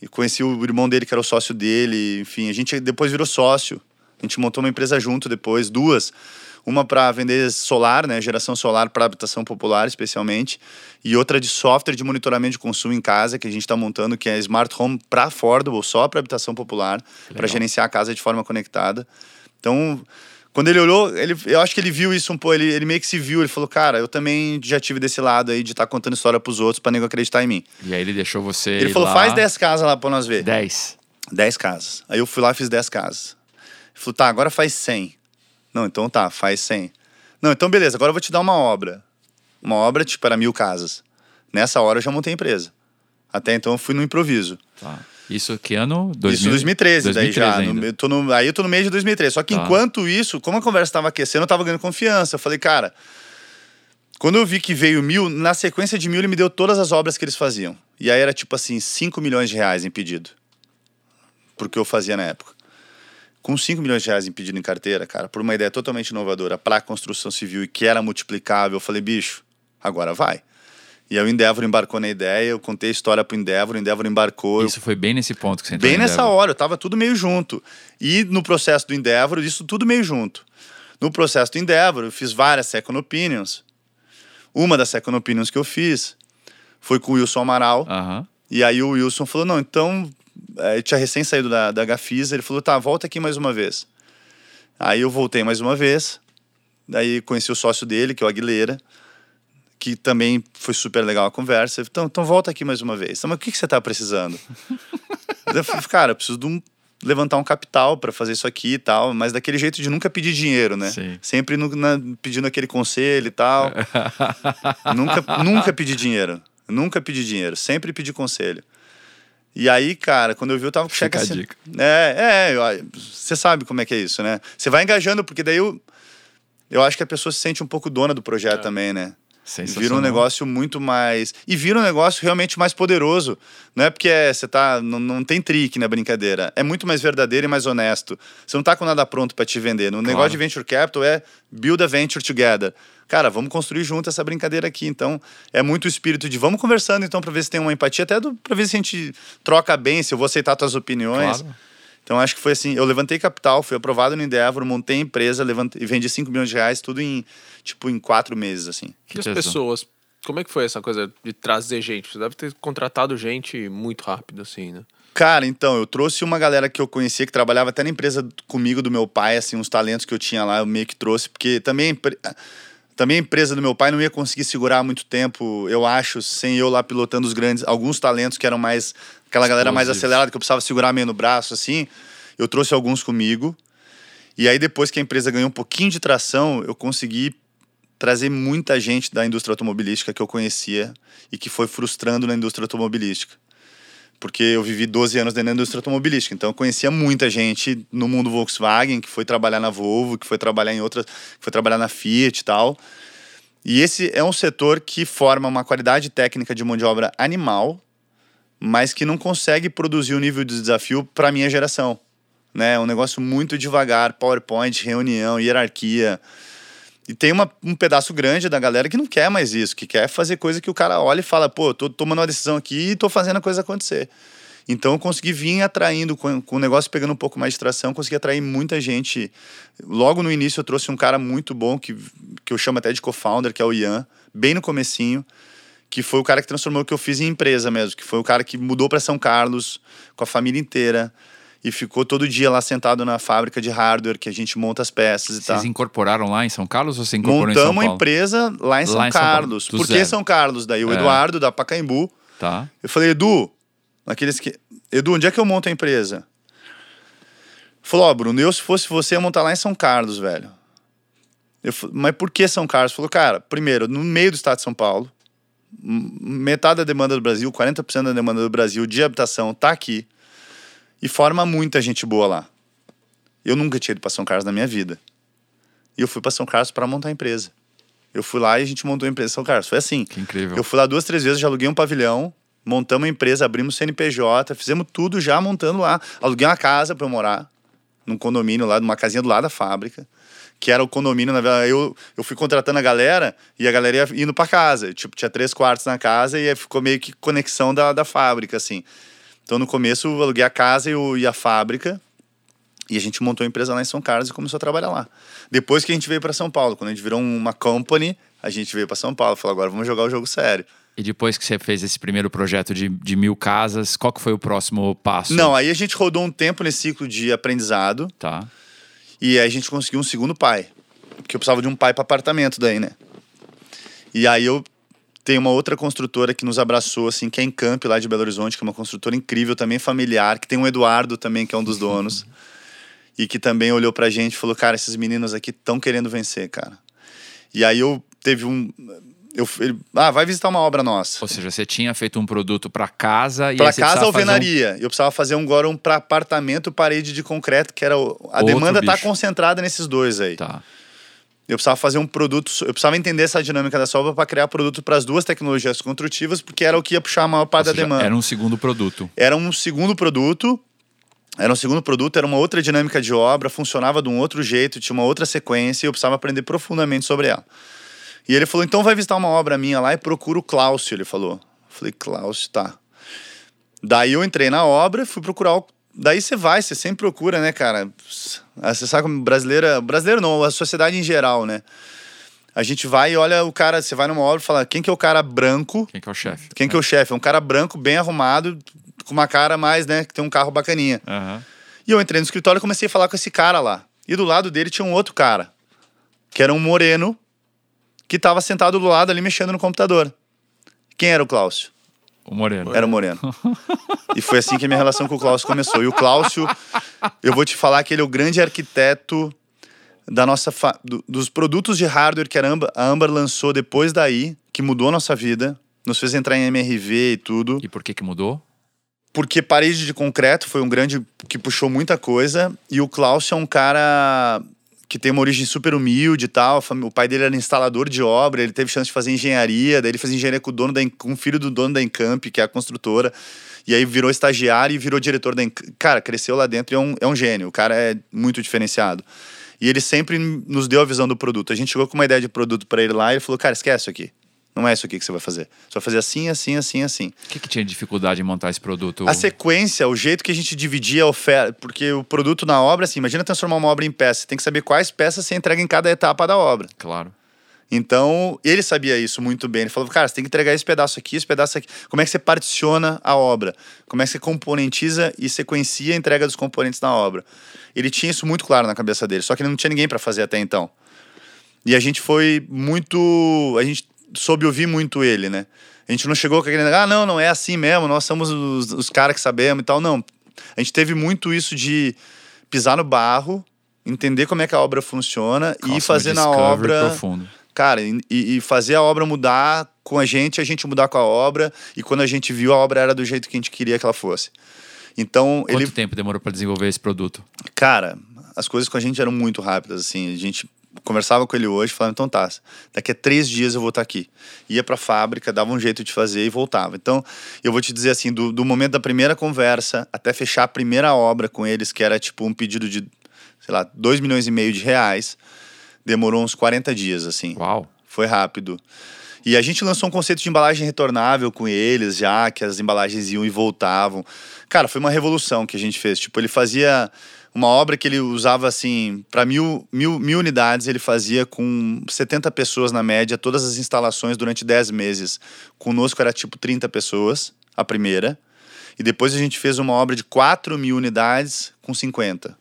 S3: E conheci o irmão dele, que era o sócio dele. Enfim, a gente depois virou sócio. A gente montou uma empresa junto depois, duas. Uma para vender solar, né, geração solar para habitação popular, especialmente, e outra de software de monitoramento de consumo em casa, que a gente está montando, que é Smart Home para affordable, só para habitação popular, para gerenciar a casa de forma conectada. Então, quando ele olhou, ele, eu acho que ele viu isso um pouco, ele, ele meio que se viu, ele falou, cara, eu também já tive desse lado aí de estar tá contando história pros outros pra nego acreditar em mim.
S1: E aí ele deixou você.
S3: Ele falou,
S1: lá...
S3: faz 10 casas lá pra nós ver.
S1: 10.
S3: 10 casas. Aí eu fui lá e fiz 10 casas. Ele falou, tá, agora faz 100. Não, então tá, faz 100. Não, então beleza, agora eu vou te dar uma obra. Uma obra, tipo, era mil casas. Nessa hora eu já montei a empresa. Até então eu fui no improviso.
S1: Tá. Isso que ano?
S3: 2000... Isso 2013, 2013 daí já. No, tô no, aí eu tô no meio de 2013. Só que tá. enquanto isso, como a conversa estava aquecendo, eu tava ganhando confiança. Eu falei, cara, quando eu vi que veio mil, na sequência de mil ele me deu todas as obras que eles faziam. E aí era tipo assim, 5 milhões de reais em pedido. Porque eu fazia na época. Com 5 milhões de reais em pedido em carteira, cara, por uma ideia totalmente inovadora para construção civil e que era multiplicável, eu falei, bicho, agora vai. E aí o Endeavor embarcou na ideia, eu contei a história pro Endeavor, o Endeavor embarcou.
S1: Isso foi bem nesse ponto que você entrou
S3: Bem nessa hora, eu tava tudo meio junto. E no processo do Endeavor, isso tudo meio junto. No processo do Endeavor, eu fiz várias second opinions. Uma das second opinions que eu fiz foi com o Wilson Amaral.
S1: Uhum.
S3: E aí o Wilson falou, não, então... Eh, ele tinha recém saído da, da Gafisa, ele falou, tá, volta aqui mais uma vez. Aí eu voltei mais uma vez, daí conheci o sócio dele, que é o Aguilera que também foi super legal a conversa. Então, então volta aqui mais uma vez. Então, mas o que, que você está precisando? [LAUGHS] eu falei, cara, eu preciso de um, levantar um capital para fazer isso aqui e tal, mas daquele jeito de nunca pedir dinheiro, né?
S1: Sim.
S3: Sempre no, na, pedindo aquele conselho e tal. [LAUGHS] nunca, nunca pedi dinheiro. Nunca pedi dinheiro. Sempre pedi conselho. E aí, cara, quando eu vi, eu tava com cheque assim.
S1: Dica.
S3: É, é, você sabe como é que é isso, né? Você vai engajando, porque daí eu, eu acho que a pessoa se sente um pouco dona do projeto é. também, né? Vira um negócio muito mais. E vira um negócio realmente mais poderoso. Não é porque é, você tá. Não, não tem trick na brincadeira. É muito mais verdadeiro e mais honesto. Você não tá com nada pronto para te vender. No claro. negócio de venture capital é build a venture together. Cara, vamos construir junto essa brincadeira aqui. Então, é muito o espírito de vamos conversando, então, para ver se tem uma empatia, até para ver se a gente troca bem, se eu vou aceitar tuas opiniões. Claro. Então acho que foi assim, eu levantei capital, fui aprovado no Endeavor, montei a empresa, levantei, vendi 5 milhões de reais, tudo em, tipo, em quatro meses, assim.
S2: Que as pessoas, como é que foi essa coisa de trazer gente? Você deve ter contratado gente muito rápido, assim, né?
S3: Cara, então, eu trouxe uma galera que eu conhecia, que trabalhava até na empresa comigo, do meu pai, assim, uns talentos que eu tinha lá, eu meio que trouxe, porque também também a empresa do meu pai não ia conseguir segurar muito tempo, eu acho, sem eu lá pilotando os grandes, alguns talentos que eram mais aquela galera mais acelerada que eu precisava segurar meio no braço assim. Eu trouxe alguns comigo. E aí depois que a empresa ganhou um pouquinho de tração, eu consegui trazer muita gente da indústria automobilística que eu conhecia e que foi frustrando na indústria automobilística. Porque eu vivi 12 anos dentro da indústria automobilística, então eu conhecia muita gente no mundo Volkswagen, que foi trabalhar na Volvo, que foi trabalhar em outras, que foi trabalhar na Fiat e tal. E esse é um setor que forma uma qualidade técnica de mão de obra animal, mas que não consegue produzir o nível de desafio para minha geração. Né? É um negócio muito devagar, PowerPoint, reunião, hierarquia. E tem uma, um pedaço grande da galera que não quer mais isso, que quer fazer coisa que o cara olha e fala, pô, tô tomando uma decisão aqui e tô fazendo a coisa acontecer. Então eu consegui vir atraindo, com, com o negócio pegando um pouco mais de tração, consegui atrair muita gente. Logo no início eu trouxe um cara muito bom, que, que eu chamo até de co-founder, que é o Ian, bem no comecinho, que foi o cara que transformou o que eu fiz em empresa mesmo, que foi o cara que mudou para São Carlos com a família inteira e ficou todo dia lá sentado na fábrica de hardware que a gente monta as peças e tal.
S1: Vocês incorporaram lá em São Carlos ou você incorporou
S3: Montamos
S1: em São Paulo?
S3: uma empresa lá em São lá Carlos. São Por que São Carlos? Daí o é. Eduardo da Pacaembu.
S1: Tá.
S3: Eu falei, Edu, aqueles que Edu, onde é que eu monto a empresa? Falou, ó, oh, Bruno, eu se fosse você ia montar lá em São Carlos, velho. Eu, mas por que São Carlos? Falou, cara, primeiro, no meio do estado de São Paulo, metade da demanda do Brasil, 40% da demanda do Brasil de habitação tá aqui. E forma muita gente boa lá. Eu nunca tinha ido para São Carlos na minha vida. E eu fui para São Carlos para montar a empresa. Eu fui lá e a gente montou a empresa em São Carlos. Foi assim.
S1: Que incrível.
S3: Eu fui lá duas, três vezes, já aluguei um pavilhão, montamos a empresa, abrimos CNPJ, fizemos tudo já montando lá. Aluguei uma casa para eu morar, num condomínio lá, numa casinha do lado da fábrica, que era o condomínio, na verdade, eu, eu fui contratando a galera e a galera ia indo para casa. Tipo, tinha três quartos na casa e ficou meio que conexão da, da fábrica, assim. Então, no começo, eu aluguei a casa e, o- e a fábrica. E a gente montou a empresa lá em São Carlos e começou a trabalhar lá. Depois que a gente veio para São Paulo, quando a gente virou uma company, a gente veio para São Paulo. Falou, agora vamos jogar o jogo sério.
S1: E depois que você fez esse primeiro projeto de, de mil casas, qual que foi o próximo passo?
S3: Não, aí a gente rodou um tempo nesse ciclo de aprendizado
S1: Tá.
S3: E aí a gente conseguiu um segundo pai. Porque eu precisava de um pai para apartamento daí, né? E aí eu tenho uma outra construtora que nos abraçou, assim, que é Encamp, lá de Belo Horizonte, que é uma construtora incrível, também familiar, que tem um Eduardo também, que é um dos donos. e que também olhou pra gente e falou, cara, esses meninos aqui estão querendo vencer, cara. E aí eu teve um... Eu, ele, ah, vai visitar uma obra nossa.
S1: Ou seja, você tinha feito um produto para casa e você
S3: casa
S1: fazer um-
S3: alvenaria. Eu precisava fazer um agora um para apartamento, parede de concreto, que era o, a
S1: Outro
S3: demanda tá
S1: bicho.
S3: concentrada nesses dois aí.
S1: Tá.
S3: Eu precisava fazer um produto, eu precisava entender essa dinâmica dessa obra para criar produto para as duas tecnologias construtivas, porque era o que ia puxar a maior parte
S1: Ou
S3: da
S1: seja,
S3: demanda.
S1: Era um segundo produto.
S3: Era um segundo produto, era um segundo produto, era uma outra dinâmica de obra, funcionava de um outro jeito, tinha uma outra sequência e eu precisava aprender profundamente sobre ela. E ele falou: então vai visitar uma obra minha lá e procura o Cláudio. Ele falou. Eu falei: Cláudio, tá. Daí eu entrei na obra, fui procurar o. Daí você vai, você sempre procura, né, cara? Ah, Você sabe como brasileira. Brasileiro não, a sociedade em geral, né? A gente vai e olha o cara, você vai numa obra e fala: quem que é o cara branco
S1: Quem que é o chefe?
S3: quem que é o chefe? É um cara branco, bem arrumado, com uma cara mais, né, que tem um carro bacaninha.
S1: Aham.
S3: E eu entrei no escritório e comecei a falar com esse cara lá. E do lado dele tinha um outro cara, que era um moreno, que tava sentado do lado ali mexendo no computador. Quem era o Cláudio?
S1: O Moreno.
S3: Era o Moreno. [LAUGHS] E foi assim que a minha relação com o Cláudio começou. E o Cláudio, eu vou te falar que ele é o grande arquiteto da nossa fa- do- dos produtos de hardware que a Amber, a Amber lançou depois daí, que mudou a nossa vida, nos fez entrar em MRV e tudo.
S1: E por que que mudou?
S3: Porque parede de concreto foi um grande que puxou muita coisa. E o Klaus é um cara que tem uma origem super humilde e tal. O pai dele era instalador de obra, ele teve chance de fazer engenharia, daí ele fez engenharia com o dono da com o filho do dono da Encamp, que é a construtora. E aí virou estagiário e virou diretor da Encamp. Cara, cresceu lá dentro e é um, é um gênio. O cara é muito diferenciado. E ele sempre nos deu a visão do produto. A gente chegou com uma ideia de produto para ele lá e ele falou: Cara, esquece isso aqui. Não é isso aqui que você vai fazer. Você vai fazer assim, assim, assim, assim.
S1: O que, que tinha dificuldade em montar esse produto?
S3: A sequência, o jeito que a gente dividia a oferta, porque o produto na obra, assim, imagina transformar uma obra em peça, você tem que saber quais peças você entrega em cada etapa da obra.
S1: Claro.
S3: Então, ele sabia isso muito bem. Ele falou, cara, você tem que entregar esse pedaço aqui, esse pedaço aqui. Como é que você particiona a obra? Como é que você componentiza e sequencia a entrega dos componentes na obra? Ele tinha isso muito claro na cabeça dele, só que ele não tinha ninguém para fazer até então. E a gente foi muito. A gente soube ouvir muito ele, né? A gente não chegou com aquele. Ah, não, não é assim mesmo, nós somos os, os caras que sabemos e tal. Não. A gente teve muito isso de pisar no barro, entender como é que a obra funciona e
S1: Customer
S3: fazer na obra.
S1: profundo.
S3: Cara, e, e fazer a obra mudar com a gente, a gente mudar com a obra, e quando a gente viu, a obra era do jeito que a gente queria que ela fosse. Então,
S1: Quanto
S3: ele.
S1: tempo demorou para desenvolver esse produto?
S3: Cara, as coisas com a gente eram muito rápidas, assim. A gente conversava com ele hoje, falando, então tá, daqui a três dias eu vou estar aqui. Ia pra fábrica, dava um jeito de fazer e voltava. Então, eu vou te dizer assim, do, do momento da primeira conversa até fechar a primeira obra com eles, que era tipo um pedido de, sei lá, 2 milhões e meio de reais, demorou uns 40 dias, assim.
S1: Uau.
S3: Foi rápido. E a gente lançou um conceito de embalagem retornável com eles já, que as embalagens iam e voltavam. Cara, foi uma revolução que a gente fez. Tipo, ele fazia uma obra que ele usava assim, para mil, mil, mil unidades, ele fazia com 70 pessoas na média, todas as instalações durante 10 meses. Conosco era tipo 30 pessoas, a primeira. E depois a gente fez uma obra de 4 mil unidades com 50.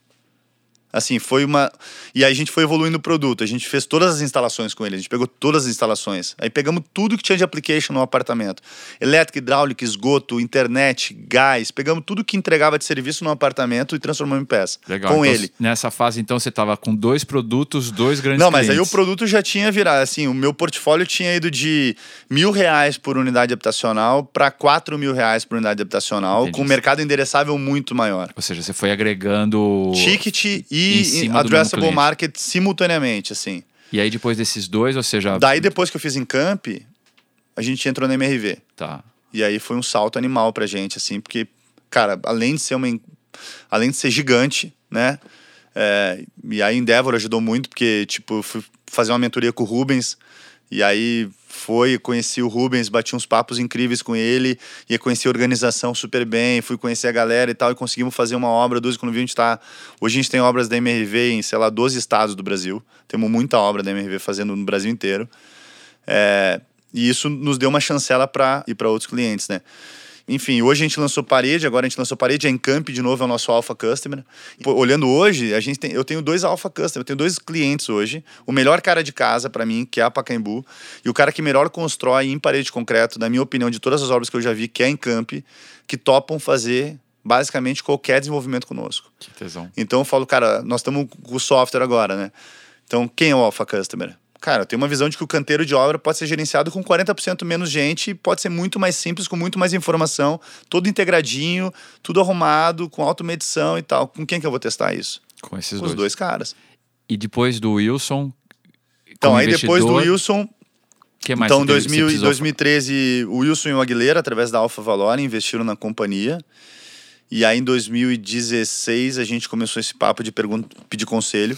S3: Assim, foi uma. E aí a gente foi evoluindo o produto. A gente fez todas as instalações com ele. A gente pegou todas as instalações. Aí pegamos tudo que tinha de application no apartamento: elétrica, hidráulica, esgoto, internet, gás. Pegamos tudo que entregava de serviço no apartamento e transformamos em peça.
S1: Legal.
S3: Com
S1: Então,
S3: ele.
S1: Nessa fase, então, você estava com dois produtos, dois grandes
S3: Não, mas aí o
S1: clientes.
S3: produto já tinha virado. Assim, o meu portfólio tinha ido de mil reais por unidade habitacional para quatro mil reais por unidade habitacional,
S1: Entendi.
S3: com um mercado endereçável muito maior.
S1: Ou seja, você foi agregando.
S3: Ticket
S1: em
S3: e addressable market simultaneamente, assim.
S1: E aí, depois desses dois, ou seja.
S3: Daí, depois que eu fiz em Camp, a gente entrou na MRV.
S1: Tá.
S3: E aí foi um salto animal pra gente, assim, porque, cara, além de ser uma. Além de ser gigante, né? É, e aí Endeavor ajudou muito, porque, tipo, eu fui fazer uma mentoria com o Rubens. E aí foi, conheci o Rubens, bati uns papos incríveis com ele, e conheci a organização super bem, fui conhecer a galera e tal, e conseguimos fazer uma obra, duas, quando vi a gente tá... Hoje a gente tem obras da MRV em, sei lá, 12 estados do Brasil. Temos muita obra da MRV fazendo no Brasil inteiro. É, e isso nos deu uma chancela para ir para outros clientes, né? Enfim, hoje a gente lançou parede, agora a gente lançou parede, a Encamp de novo é o nosso alpha customer. Pô, olhando hoje, a gente tem, eu tenho dois alpha customers, eu tenho dois clientes hoje. O melhor cara de casa para mim, que é a Pacaembu, e o cara que melhor constrói em parede de concreto, na minha opinião, de todas as obras que eu já vi, que é a Encamp, que topam fazer basicamente qualquer desenvolvimento conosco.
S1: Que tesão.
S3: Então eu falo, cara, nós estamos com o software agora, né? Então quem é o Alpha Customer? Cara, eu tenho uma visão de que o canteiro de obra pode ser gerenciado com 40% menos gente, pode ser muito mais simples, com muito mais informação, todo integradinho, tudo arrumado, com automedição e tal. Com quem que eu vou testar isso?
S1: Com esses
S3: Com
S1: dois.
S3: os dois caras.
S1: E depois do Wilson.
S3: Então, aí depois do Wilson,
S1: que mais
S3: então, em
S1: teve-
S3: 2000,
S1: você
S3: em
S1: precisou-
S3: 2013, o Wilson e o Aguilera, através da Alfa Valor, investiram na companhia. E aí, em 2016, a gente começou esse papo de pedir conselho.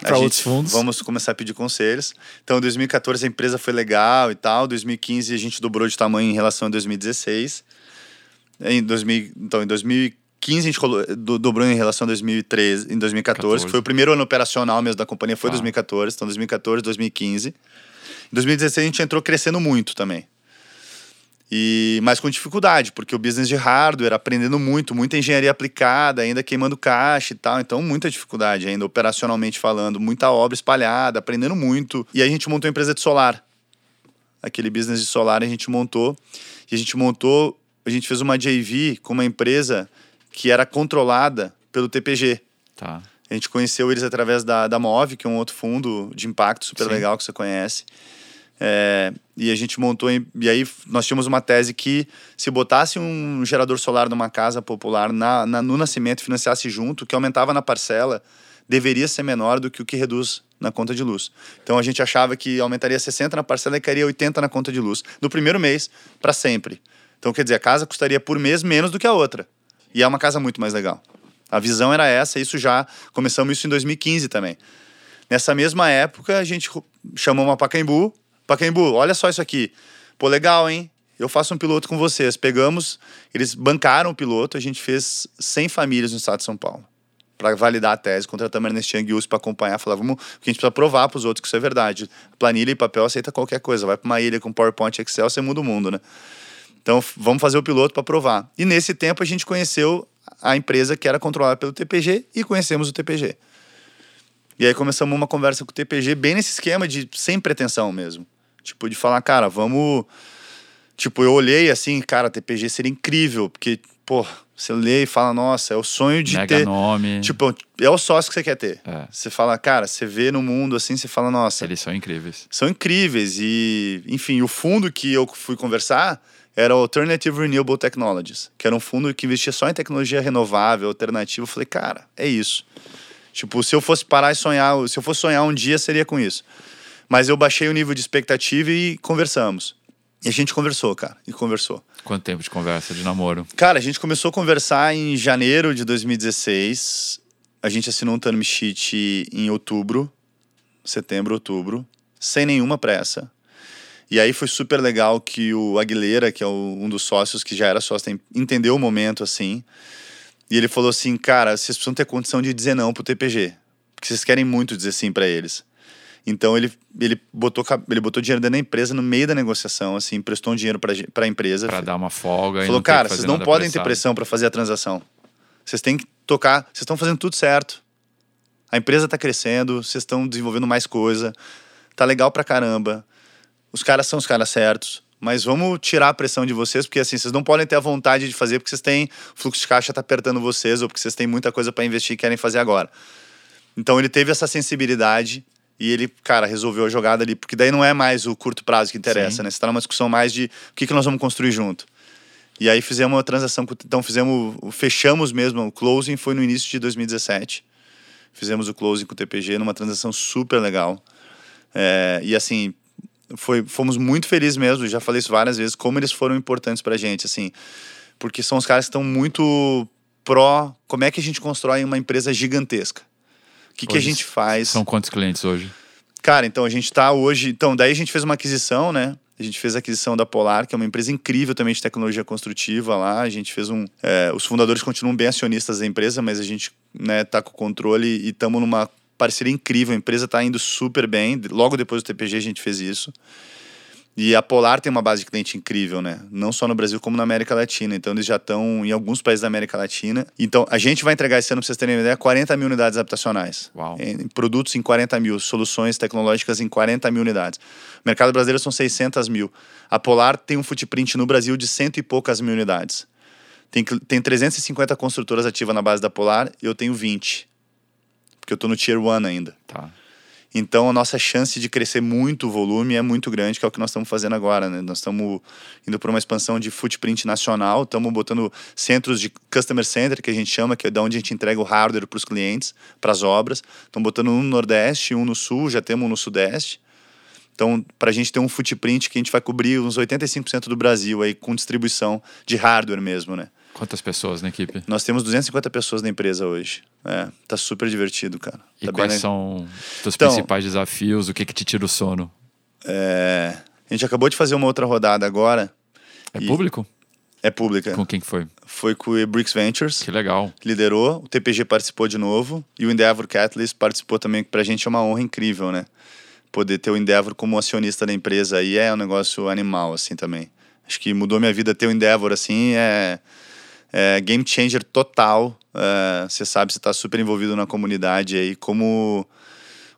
S1: Pra
S3: A gente-
S1: outros fundos.
S3: Vamos começar a pedir conselhos. Então, em 2014, a empresa foi legal e tal. Em 2015, a gente dobrou de tamanho em relação a 2016. Em 2000, então, em 2015, a gente dobrou em relação a 2013, em 2014, que foi o primeiro ano operacional mesmo da companhia, foi
S1: Tá.
S3: 2014. Então, 2014, 2015. Em 2016, a gente entrou crescendo muito também. E, mas com dificuldade, porque o business de hardware, aprendendo muito, muita engenharia aplicada, ainda queimando caixa e tal. Então, muita dificuldade ainda, operacionalmente falando, muita obra espalhada, aprendendo muito. E aí a gente montou uma empresa de solar. Aquele business de solar a gente montou. E a gente montou, a gente fez uma JV com uma empresa que era controlada pelo TPG.
S1: Tá.
S3: A gente conheceu eles através da, da Move, que é um outro fundo de impacto super
S1: Sim.
S3: legal que você conhece. É, e a gente montou. E aí nós tínhamos uma tese que se botasse um gerador solar numa casa popular na, na- no nascimento financiasse junto, que aumentava na parcela deveria ser menor do que o que reduz na conta de luz. Então a gente achava que aumentaria 60 na parcela e cairia 80 na conta de luz. No primeiro mês, para sempre. Então quer dizer, a casa custaria por mês menos do que a outra. E é uma casa muito mais legal. A visão era essa, isso já começamos isso em 2015 também. Nessa mesma época, a gente chamou uma Pacaembu. Pacaembu, olha só isso aqui. Pô, legal, hein? Eu faço um piloto com vocês. Pegamos, eles bancaram o piloto, a gente fez 100 famílias no estado de São Paulo. Para validar a tese, contratamos a Ernest Young para acompanhar, falar, vamos, porque a gente precisa provar para os outros que isso é verdade. Planilha e papel aceita qualquer coisa. Vai para uma ilha com PowerPoint Excel, você muda o mundo, né? Então, vamos fazer o piloto para provar. E nesse tempo, a gente conheceu a empresa que era controlada pelo TPG e conhecemos o TPG. E aí começamos uma conversa com o TPG bem nesse esquema de sem pretensão mesmo. Tipo, de falar, cara, vamos. Tipo, eu olhei assim, cara, TPG seria incrível, porque, pô, você lê e fala, nossa, é o sonho de
S1: Mega
S3: ter.
S1: nome.
S3: Tipo, é o sócio que você quer ter.
S1: É.
S3: Você fala, cara, você vê no mundo assim, você fala, nossa,
S1: Eles são incríveis.
S3: são incríveis. E, enfim, o fundo que eu fui conversar era o Alternative Renewable Technologies, que era um fundo que investia só em tecnologia renovável, alternativa. Eu falei, cara, é isso. Tipo, se eu fosse parar e sonhar, se eu fosse sonhar um dia, seria com isso. Mas eu baixei o nível de expectativa e conversamos. E a gente conversou, cara, e conversou.
S1: Quanto tempo de conversa, de namoro?
S3: Cara, a gente começou a conversar em janeiro de 2016. A gente assinou um term sheet em outubro, setembro, outubro, sem nenhuma pressa. E aí foi super legal que o Aguilera, que é o- um dos sócios que já era sócio, entendeu o momento assim. E ele falou assim: "Cara, vocês precisam ter condição de dizer não pro TPG, porque vocês querem muito dizer sim para eles". Então ele, ele, botou, ele botou dinheiro dentro da empresa no meio da negociação, assim, emprestou um dinheiro para a empresa.
S1: Pra dar uma folga e
S3: Falou,
S1: não ter
S3: cara, vocês não podem ter
S1: apressado."
S3: pressão para fazer a transação. Vocês têm que tocar, vocês estão fazendo tudo certo. A empresa tá crescendo, vocês estão desenvolvendo mais coisa, tá legal pra caramba. Os caras são os caras certos, mas vamos tirar a pressão de vocês, porque assim, vocês não podem ter a vontade de fazer porque vocês têm fluxo de caixa tá apertando vocês ou porque vocês têm muita coisa para investir e querem fazer agora. Então ele teve essa sensibilidade e ele, cara, resolveu a jogada ali, porque daí não é mais o curto prazo que interessa,
S1: Sim.
S3: né? Você tá numa discussão mais de o que, que nós vamos construir junto. E aí fizemos uma transação, então fizemos, fechamos mesmo, o closing foi no início de 2017. Fizemos o closing com o TPG numa transação super legal. É, e assim, foi, fomos muito felizes mesmo, já falei isso várias vezes, como eles foram importantes pra gente, assim, porque são os caras que estão muito pró, como é que a gente constrói uma empresa gigantesca? O que, que a gente faz?
S1: São quantos clientes hoje?
S3: Cara, então a gente tá hoje. Então, daí a gente fez uma aquisição, né? A gente fez a aquisição da Polar, que é uma empresa incrível também de tecnologia construtiva lá. A gente fez um. é, os fundadores continuam bem acionistas da empresa, mas a gente né, tá com o controle e estamos numa parceria incrível. A empresa tá indo super bem. Logo depois do TPG a gente fez isso. E a Polar tem uma base de cliente incrível, né? Não só no Brasil, como na América Latina. Então, eles já estão em alguns países da América Latina. Então, a gente vai entregar esse ano, pra vocês terem uma ideia, 40 mil unidades habitacionais.
S1: Uau.
S3: Em produtos em 40 mil, soluções tecnológicas em 40 mil unidades. O mercado brasileiro são 600 mil. A Polar tem um footprint no Brasil de cento e poucas mil unidades. Tem, tem 350 construtoras ativas na base da Polar e eu tenho 20. Porque eu tô no Tier 1 ainda.
S1: Tá.
S3: Então a nossa chance de crescer muito o volume é muito grande, que é o que nós estamos fazendo agora. Né? Nós estamos indo para uma expansão de footprint nacional, estamos botando centros de customer center, que a gente chama, que é da onde a gente entrega o hardware para os clientes, para as obras. Estamos botando um no Nordeste, um no Sul, já temos um no Sudeste. Então, para a gente ter um footprint que a gente vai cobrir uns 85% do Brasil aí com distribuição de hardware mesmo, né?
S1: Quantas pessoas na equipe?
S3: Nós temos 250 pessoas na empresa hoje. É, tá super divertido, cara.
S1: E
S3: Tá bem,
S1: quais
S3: né?
S1: são os teus
S3: Então-
S1: principais desafios? O que que te tira o sono?
S3: É, a gente acabou de fazer uma outra rodada agora.
S1: É
S3: E-
S1: público?
S3: É pública.
S1: Com quem que foi?
S3: Foi com o Bricks Ventures,
S1: Que legal.
S3: liderou. O TPG participou de novo. E o Endeavor Catalyst participou também, que pra gente é uma honra incrível, né? Poder ter o Endeavor como acionista da empresa aí é um negócio animal, assim, também. Acho que mudou minha vida ter o Endeavor, assim, é, é game changer total. É, Você sabe, você tá super envolvido na comunidade aí, como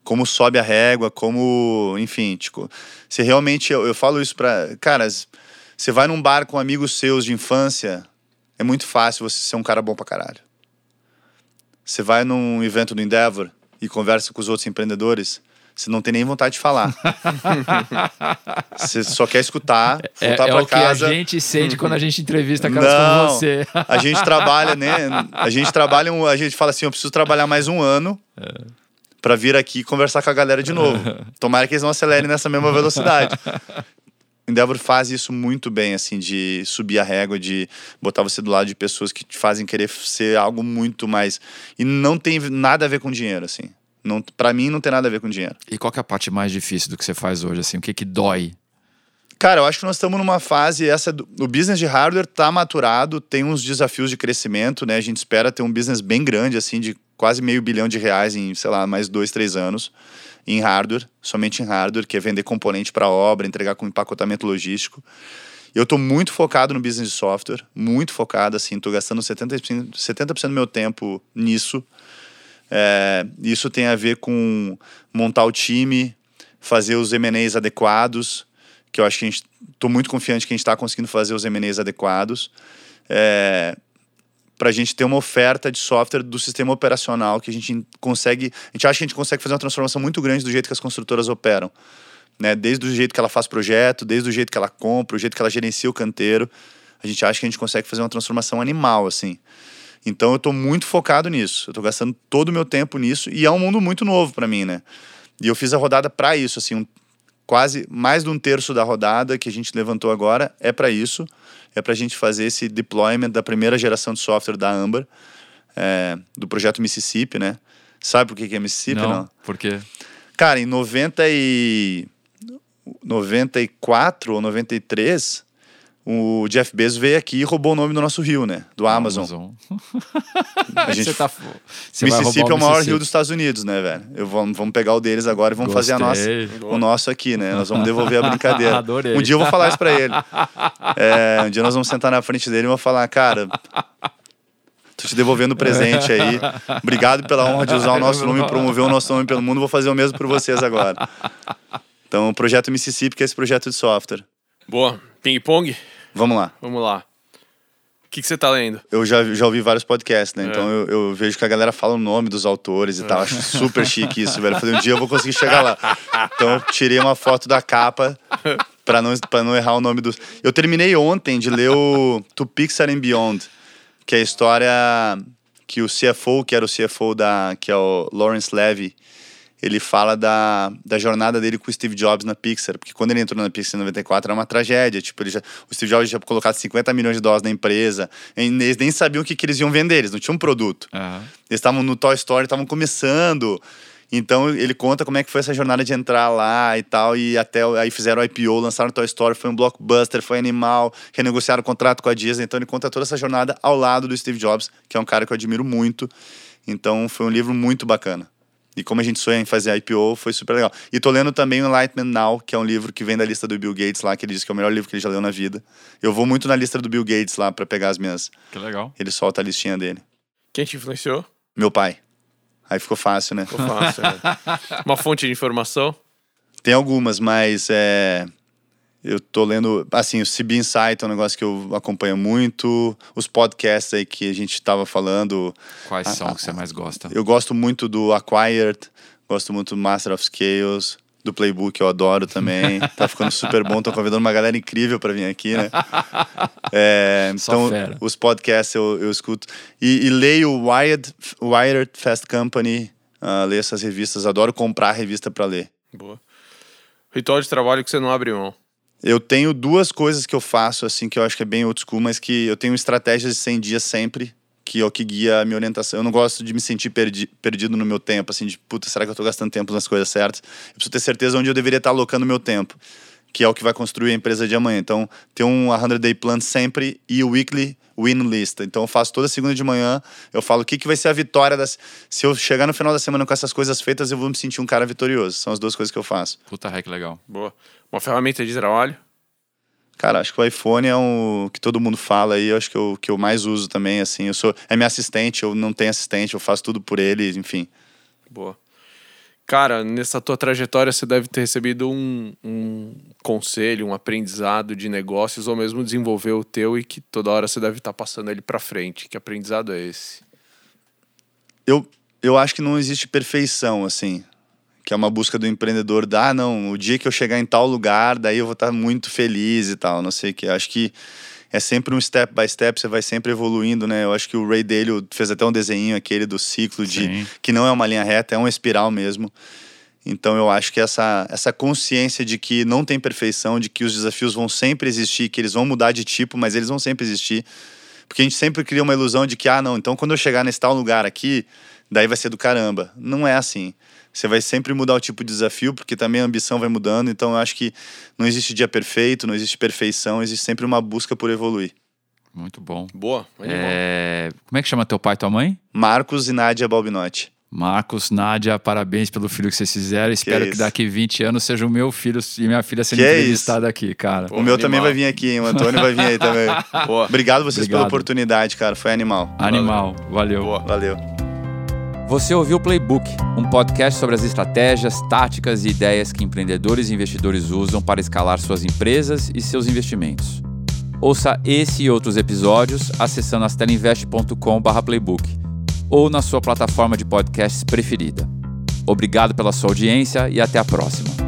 S3: como sobe a régua, como, enfim, tipo, você realmente, eu, eu falo isso pra, cara, você vai num bar com amigos seus de infância, é muito fácil você ser um cara bom pra caralho. Você vai num evento do Endeavor e conversa com os outros empreendedores, você não tem nem vontade de falar. [LAUGHS] você só quer escutar,
S1: É,
S3: voltar
S1: é
S3: pra
S1: o que
S3: casa.
S1: a gente sente quando a gente entrevista caras
S3: Não,
S1: como você.
S3: a gente trabalha, né? A gente trabalha, um, a gente fala assim, eu preciso trabalhar mais um ano pra vir aqui conversar com a galera de novo. [LAUGHS] Tomara que eles não acelerem nessa mesma velocidade. Endeavor faz isso muito bem, assim, de subir a régua, de botar você do lado de pessoas que te fazem querer ser algo muito mais. E não tem nada a ver com dinheiro, assim. Não, para mim, não tem nada a ver com dinheiro.
S1: E qual que é a parte mais difícil do que você faz hoje? Assim, o que que dói?
S3: Cara, eu acho que nós estamos numa fase, essa do, o business de hardware tá maturado, tem uns desafios de crescimento, né? A gente espera ter um business bem grande, assim, de quase meio bilhão de reais em, sei lá, mais dois, três anos em hardware, somente em hardware, que é vender componente para obra, entregar com empacotamento logístico. Eu tô muito focado no business de software, muito focado, assim, tô gastando 70%, 70 do meu tempo nisso. É, isso tem a ver com montar o time, fazer os M&As adequados, que eu acho que a gente tô muito confiante que a gente está conseguindo fazer os M&As adequados. É, para a gente ter uma oferta de software do sistema operacional que a gente consegue, a gente acha que a gente consegue fazer uma transformação muito grande do jeito que as construtoras operam, né? Desde o jeito que ela faz projeto, desde o jeito que ela compra, o jeito que ela gerencia o canteiro, a gente acha que a gente consegue fazer uma transformação animal assim. Então eu estou muito focado nisso. Eu estou gastando todo o meu tempo nisso e é um mundo muito novo para mim, né? E eu fiz a rodada para isso, assim, um, quase mais de um terço da rodada que a gente levantou agora é para isso. É para a gente fazer esse deployment da primeira geração de software da Amber, é, do projeto Mississippi, né? Sabe por que que é Mississippi?
S1: não,
S3: não?
S1: por quê?
S3: Cara, em 90 e 94 ou 93, o Jeff Bezos veio aqui e roubou o nome do nosso rio, né? Do Amazon. A gente, [LAUGHS]
S1: Você tá... Você vai
S3: Mississippi é o maior rio dos Estados Unidos, né, velho? Eu vamos, vamos pegar o deles agora e vamos fazer a nossa,
S1: Gostei.
S3: o nosso aqui, né? Nós vamos devolver a brincadeira. [LAUGHS]
S1: Adorei.
S3: Um dia eu vou falar isso pra ele. É, um dia nós vamos sentar na frente dele e vou falar, cara, Tô te devolvendo o presente aí. Obrigado pela honra de usar o nosso nome e promover o nosso nome pelo mundo. Vou fazer o mesmo por vocês agora. Então, o projeto Mississippi, que é esse projeto de software.
S2: Boa. Ping-pong?
S3: Vamos lá.
S2: Vamos lá. O que, que você tá lendo?
S3: Eu já, já ouvi vários podcasts, né?
S2: É.
S3: Então eu, eu vejo que a galera fala o nome dos autores e tal. Acho super chique isso, velho. Eu Falei, um dia eu vou conseguir chegar lá. Então eu tirei uma foto da capa pra não, pra não errar o nome dos. Eu terminei ontem de ler o To Pixar and Beyond, que é a história que o CFO, que era o CFO da. que é o Lawrence Levy, ele fala da, da jornada dele com o Steve Jobs na Pixar, porque quando ele entrou na Pixar em 94 era uma tragédia, tipo, ele já, o Steve Jobs já tinha colocado 50 milhões de dólares na empresa, eles nem sabiam o que, que eles iam vender, eles não tinham um produto.
S1: Aham.
S3: Eles estavam no Toy Story, estavam começando. Então ele conta como é que foi essa jornada de entrar lá e tal, e até aí fizeram IPO, lançaram o Toy Story, foi um blockbuster, foi animal, renegociaram o contrato com a Disney. Então ele conta toda essa jornada ao lado do Steve Jobs, que é um cara que eu admiro muito. Então foi um livro muito bacana. E como a gente sonha em fazer IPO, foi super legal. E tô lendo também o Enlightenment Now, que é um livro que vem da lista do Bill Gates lá, que ele diz que é o melhor livro que ele já leu na vida. Eu vou muito na lista do Bill Gates lá para pegar as minhas.
S1: Que legal.
S3: Ele solta a listinha dele.
S2: Quem te influenciou?
S3: Meu pai. Aí ficou fácil, né?
S2: Ficou fácil, né? [LAUGHS] Uma fonte de informação?
S3: Tem algumas, mas é, eu tô lendo, assim, o CB Insight é um negócio que eu acompanho muito, os podcasts aí que a gente tava falando,
S1: Quais são que você mais gosta?
S3: eu gosto muito do Acquired, gosto muito do Master of Scales, do Playbook eu adoro também, [LAUGHS] tá ficando super bom, tô convidando uma galera incrível para vir aqui, né? [LAUGHS] É, então,
S1: fera.
S3: os podcasts eu, eu escuto. E, e leio o Wired, Wired Fast Company, ah, leio essas revistas, adoro comprar revista para ler.
S2: Boa. Ritual de trabalho que você não abre mão.
S3: Eu tenho duas coisas que eu faço, assim, que eu acho que é bem old school, mas que eu tenho estratégias de 100 dias sempre, que é o que guia a minha orientação. Eu não gosto de me sentir perdi perdido no meu tempo, assim, de puta, será que eu tô gastando tempo nas coisas certas? Eu preciso ter certeza onde eu deveria estar alocando o meu tempo, que é o que vai construir a empresa de amanhã. Então, tem um 100 Day Plan sempre e o Weekly Win List. Então, eu faço toda segunda de manhã, eu falo o que, que vai ser a vitória das. Se eu chegar no final da semana com essas coisas feitas, eu vou me sentir um cara vitorioso. São as duas coisas que eu faço.
S1: Puta que legal.
S2: Boa. Uma ferramenta de trabalho?
S3: Cara, acho que o iPhone é um que todo mundo fala aí, eu acho que eu que eu mais uso também, assim, eu sou é meu assistente, eu não tenho assistente, eu faço tudo por ele, enfim.
S2: Boa. Cara, nessa tua trajetória você deve ter recebido um, um conselho, um aprendizado de negócios ou mesmo desenvolver o teu e que toda hora você deve estar passando ele pra frente. Que aprendizado é esse?
S3: Eu eu acho que não existe perfeição, assim, que é uma busca do empreendedor, da, ah, não, o dia que eu chegar em tal lugar, daí eu vou estar muito feliz e tal, não sei o que. Acho que é sempre um step by step, você vai sempre evoluindo, né? Eu acho que o Ray Dalio fez até um desenho aquele do ciclo de
S1: Sim.
S3: que não é uma linha reta, é uma espiral mesmo. Então eu acho que essa, essa consciência de que não tem perfeição, de que os desafios vão sempre existir, que eles vão mudar de tipo, mas eles vão sempre existir. Porque a gente sempre cria uma ilusão de que, ah, não, então quando eu chegar nesse tal lugar aqui, daí vai ser do caramba. Não é assim. Você vai sempre mudar o tipo de desafio, porque também a ambição vai mudando. Então eu acho que não existe dia perfeito, não existe perfeição, existe sempre uma busca por evoluir.
S1: Muito bom.
S2: Boa.
S1: É, Como é que chama teu pai e tua mãe?
S3: Marcos e Nádia Balbinotti.
S1: Marcos, Nádia, parabéns pelo filho que vocês fizeram. Espero que,
S3: isso.
S1: daqui 20 anos seja o meu filho e minha filha sendo
S3: Que é
S1: entrevistada aqui, cara.
S2: Pô,
S3: o meu
S2: animal.
S3: também vai vir aqui, hein? O Antônio vai vir aí também. [LAUGHS]
S2: Boa.
S3: Obrigado vocês pela
S1: Obrigado.
S3: oportunidade, cara. Foi animal.
S1: Animal, valeu.
S2: Boa.
S3: Valeu.
S1: Você ouviu o Playbook, um podcast sobre as estratégias, táticas e ideias que empreendedores e investidores usam para escalar suas empresas e seus investimentos. Ouça esse e outros episódios acessando astelinvest.com/playbook ou na sua plataforma de podcasts preferida. Obrigado pela sua audiência e até a próxima.